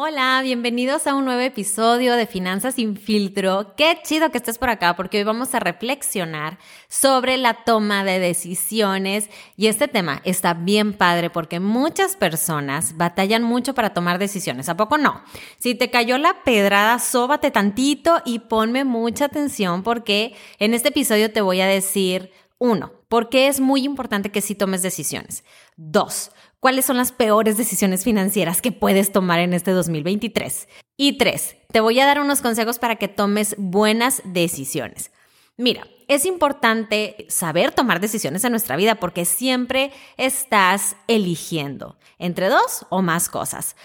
Hola, bienvenidos a un nuevo episodio de Finanzas sin filtro. Qué chido que estés por acá porque hoy vamos a reflexionar sobre la toma de decisiones y este tema está bien padre porque muchas personas batallan mucho para tomar decisiones. ¿A poco no? Si te cayó la pedrada, sóbate tantito y ponme mucha atención porque en este episodio te voy a decir uno, por qué es muy importante que sí tomes decisiones. Dos, cuáles son las peores decisiones financieras que puedes tomar en este 2023. Y tres, te voy a dar unos consejos para que tomes buenas decisiones. Mira, es importante saber tomar decisiones en nuestra vida porque siempre estás eligiendo entre dos o más cosas.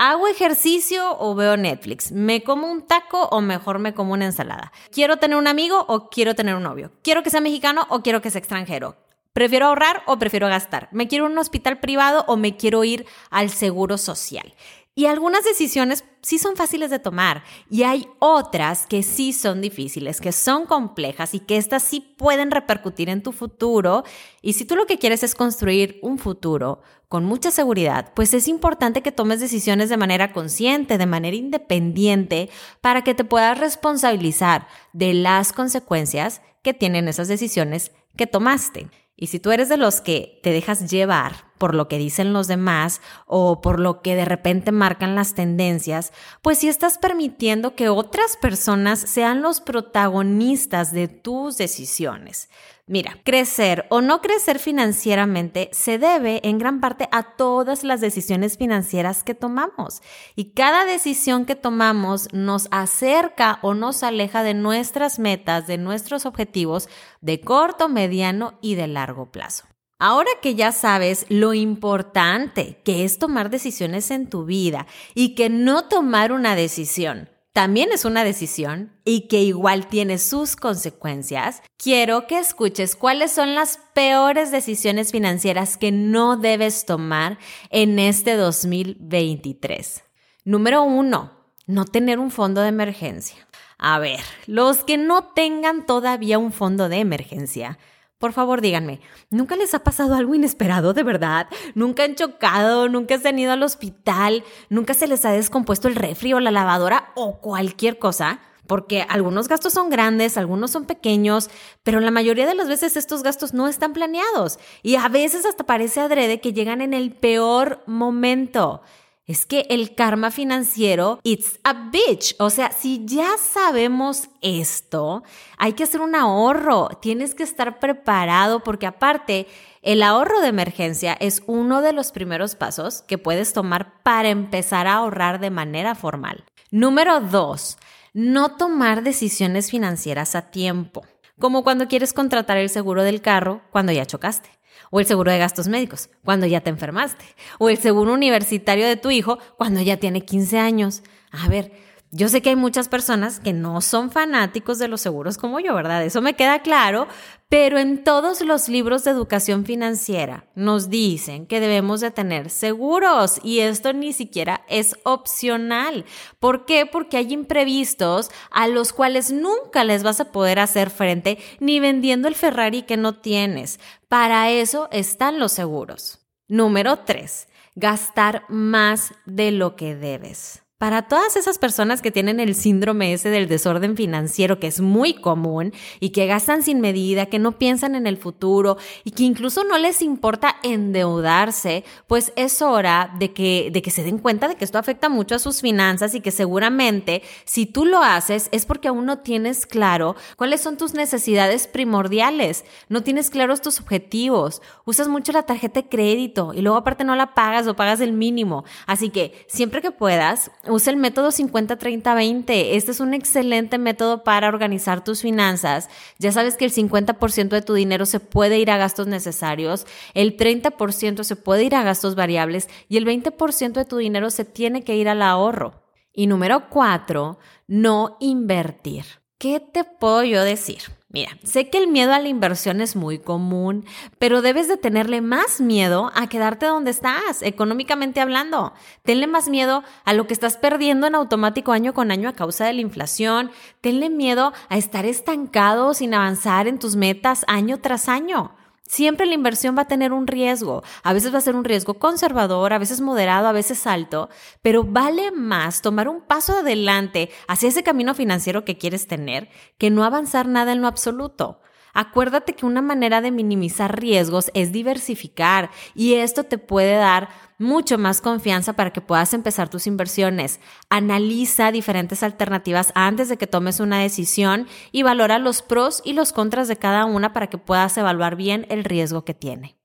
¿Hago ejercicio o veo Netflix? ¿Me como un taco o mejor me como una ensalada? ¿Quiero tener un amigo o quiero tener un novio? ¿Quiero que sea mexicano o quiero que sea extranjero? ¿Prefiero ahorrar o prefiero gastar? ¿Me quiero un hospital privado o me quiero ir al seguro social? Y algunas decisiones sí son fáciles de tomar y hay otras que sí son difíciles, que son complejas y que estas sí pueden repercutir en tu futuro. Y si tú lo que quieres es construir un futuro con mucha seguridad, pues es importante que tomes decisiones de manera consciente, de manera independiente, para que te puedas responsabilizar de las consecuencias que tienen esas decisiones que tomaste. Y si tú eres de los que te dejas llevar por lo que dicen los demás o por lo que de repente marcan las tendencias, pues si estás permitiendo que otras personas sean los protagonistas de tus decisiones. Mira, crecer o no crecer financieramente se debe en gran parte a todas las decisiones financieras que tomamos. Y cada decisión que tomamos nos acerca o nos aleja de nuestras metas, de nuestros objetivos de corto, mediano y de largo plazo. Ahora que ya sabes lo importante que es tomar decisiones en tu vida y que no tomar una decisión también es una decisión y que igual tiene sus consecuencias, quiero que escuches cuáles son las peores decisiones financieras que no debes tomar en este 2023. Número uno, no tener un fondo de emergencia. A ver, los que no tengan todavía un fondo de emergencia, por favor, díganme, ¿nunca les ha pasado algo inesperado de verdad? ¿Nunca han chocado? ¿Nunca han ido al hospital? ¿Nunca se les ha descompuesto el refri o la lavadora o cualquier cosa? Porque algunos gastos son grandes, algunos son pequeños, pero la mayoría de las veces estos gastos no están planeados y a veces hasta parece adrede que llegan en el peor momento. Es que el karma financiero, it's a bitch. O sea, si ya sabemos esto, hay que hacer un ahorro. Tienes que estar preparado porque aparte, el ahorro de emergencia es uno de los primeros pasos que puedes tomar para empezar a ahorrar de manera formal. Número dos, no tomar decisiones financieras a tiempo. Como cuando quieres contratar el seguro del carro cuando ya chocaste o el seguro de gastos médicos cuando ya te enfermaste, o el seguro universitario de tu hijo cuando ya tiene 15 años. A ver, yo sé que hay muchas personas que no son fanáticos de los seguros como yo, ¿verdad? Eso me queda claro, pero en todos los libros de educación financiera nos dicen que debemos de tener seguros y esto ni siquiera es opcional. ¿Por qué? Porque hay imprevistos a los cuales nunca les vas a poder hacer frente ni vendiendo el Ferrari que no tienes. Para eso están los seguros. Número 3. Gastar más de lo que debes. Para todas esas personas que tienen el síndrome ese del desorden financiero, que es muy común y que gastan sin medida, que no piensan en el futuro y que incluso no les importa endeudarse, pues es hora de que, de que se den cuenta de que esto afecta mucho a sus finanzas y que seguramente si tú lo haces es porque aún no tienes claro cuáles son tus necesidades primordiales, no tienes claros tus objetivos, usas mucho la tarjeta de crédito y luego aparte no la pagas o pagas el mínimo. Así que siempre que puedas, usa el método 50-30-20. Este es un excelente método para organizar tus finanzas. Ya sabes que el 50% de tu dinero se puede ir a gastos necesarios, el 30% se puede ir a gastos variables y el 20% de tu dinero se tiene que ir al ahorro. Y número cuatro, no invertir. ¿Qué te puedo yo decir? Mira, sé que el miedo a la inversión es muy común, pero debes de tenerle más miedo a quedarte donde estás, económicamente hablando. Tenle más miedo a lo que estás perdiendo en automático año con año a causa de la inflación. Tenle miedo a estar estancado sin avanzar en tus metas año tras año. Siempre la inversión va a tener un riesgo. A veces va a ser un riesgo conservador, a veces moderado, a veces alto, pero vale más tomar un paso adelante hacia ese camino financiero que quieres tener que no avanzar nada en lo absoluto. Acuérdate que una manera de minimizar riesgos es diversificar y esto te puede dar mucho más confianza para que puedas empezar tus inversiones. Analiza diferentes alternativas antes de que tomes una decisión y valora los pros y los contras de cada una para que puedas evaluar bien el riesgo que tiene.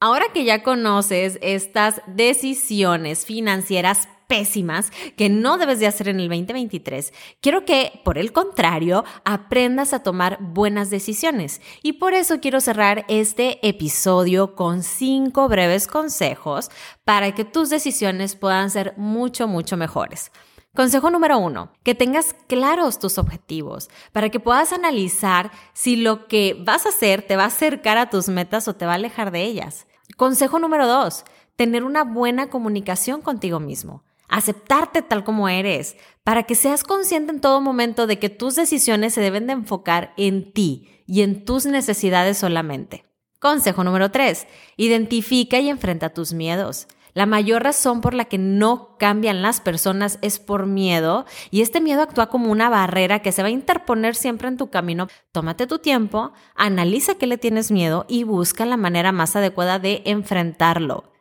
Ahora que ya conoces estas decisiones financieras pésimas que no debes de hacer en el 2023. Quiero que, por el contrario, aprendas a tomar buenas decisiones. Y por eso quiero cerrar este episodio con cinco breves consejos para que tus decisiones puedan ser mucho, mucho mejores. Consejo número uno, que tengas claros tus objetivos para que puedas analizar si lo que vas a hacer te va a acercar a tus metas o te va a alejar de ellas. Consejo número dos, tener una buena comunicación contigo mismo aceptarte tal como eres, para que seas consciente en todo momento de que tus decisiones se deben de enfocar en ti y en tus necesidades solamente. Consejo número 3. Identifica y enfrenta tus miedos. La mayor razón por la que no cambian las personas es por miedo y este miedo actúa como una barrera que se va a interponer siempre en tu camino. Tómate tu tiempo, analiza qué le tienes miedo y busca la manera más adecuada de enfrentarlo.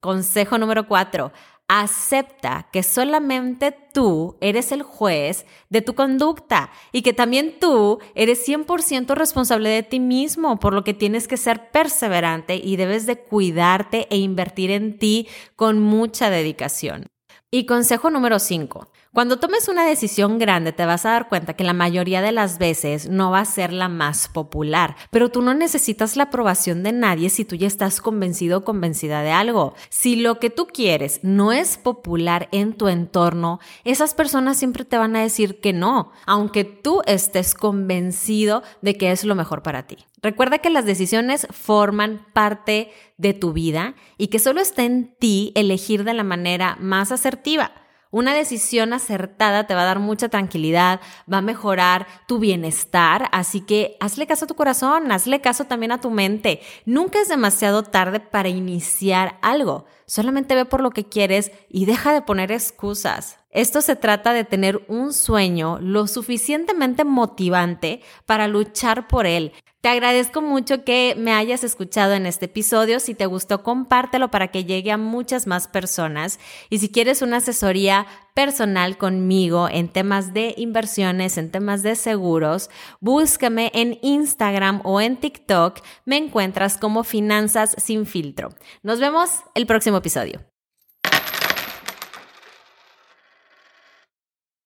Consejo número 4. Acepta que solamente tú eres el juez de tu conducta y que también tú eres 100% responsable de ti mismo, por lo que tienes que ser perseverante y debes de cuidarte e invertir en ti con mucha dedicación. Y consejo número 5. Cuando tomes una decisión grande te vas a dar cuenta que la mayoría de las veces no va a ser la más popular, pero tú no necesitas la aprobación de nadie si tú ya estás convencido o convencida de algo. Si lo que tú quieres no es popular en tu entorno, esas personas siempre te van a decir que no, aunque tú estés convencido de que es lo mejor para ti. Recuerda que las decisiones forman parte de tu vida y que solo está en ti elegir de la manera más asertiva. Una decisión acertada te va a dar mucha tranquilidad, va a mejorar tu bienestar, así que hazle caso a tu corazón, hazle caso también a tu mente. Nunca es demasiado tarde para iniciar algo. Solamente ve por lo que quieres y deja de poner excusas. Esto se trata de tener un sueño lo suficientemente motivante para luchar por él. Te agradezco mucho que me hayas escuchado en este episodio. Si te gustó, compártelo para que llegue a muchas más personas. Y si quieres una asesoría personal conmigo en temas de inversiones, en temas de seguros, búscame en Instagram o en TikTok. Me encuentras como Finanzas sin filtro. Nos vemos el próximo episodio.